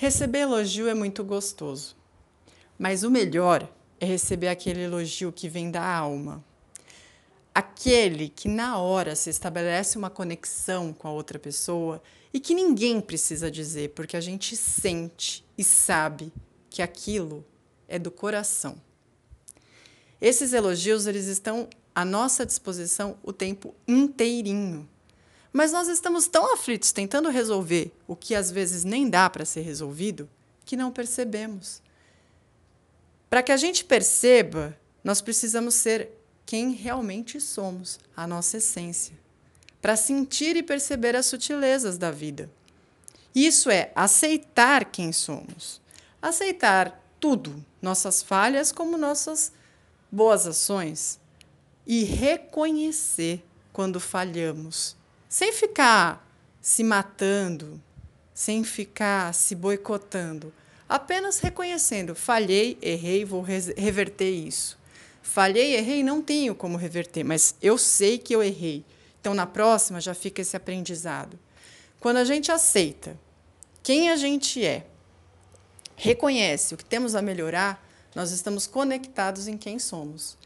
Receber elogio é muito gostoso, mas o melhor é receber aquele elogio que vem da alma. Aquele que na hora se estabelece uma conexão com a outra pessoa e que ninguém precisa dizer, porque a gente sente e sabe que aquilo é do coração. Esses elogios eles estão à nossa disposição o tempo inteirinho. Mas nós estamos tão aflitos tentando resolver o que às vezes nem dá para ser resolvido que não percebemos. Para que a gente perceba, nós precisamos ser quem realmente somos, a nossa essência, para sentir e perceber as sutilezas da vida. Isso é aceitar quem somos, aceitar tudo, nossas falhas como nossas boas ações, e reconhecer quando falhamos sem ficar se matando, sem ficar se boicotando, apenas reconhecendo: falhei, errei, vou reverter isso. Falhei, errei, não tenho como reverter, mas eu sei que eu errei. Então, na próxima, já fica esse aprendizado. Quando a gente aceita quem a gente é, reconhece o que temos a melhorar, nós estamos conectados em quem somos.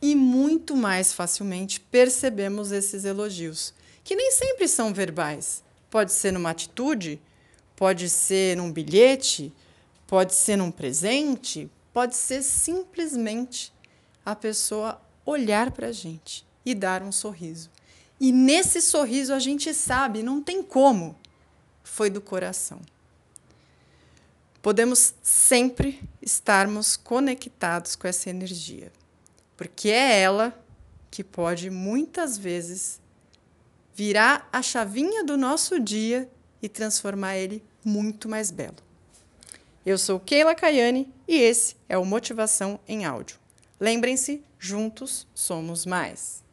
E muito mais facilmente percebemos esses elogios que nem sempre são verbais. Pode ser numa atitude, pode ser num bilhete, pode ser num presente, pode ser simplesmente a pessoa olhar para a gente e dar um sorriso. E nesse sorriso a gente sabe, não tem como, foi do coração. Podemos sempre estarmos conectados com essa energia, porque é ela que pode muitas vezes virar a chavinha do nosso dia e transformar ele muito mais belo. Eu sou Keila Caiane e esse é o Motivação em Áudio. Lembrem-se, juntos somos mais.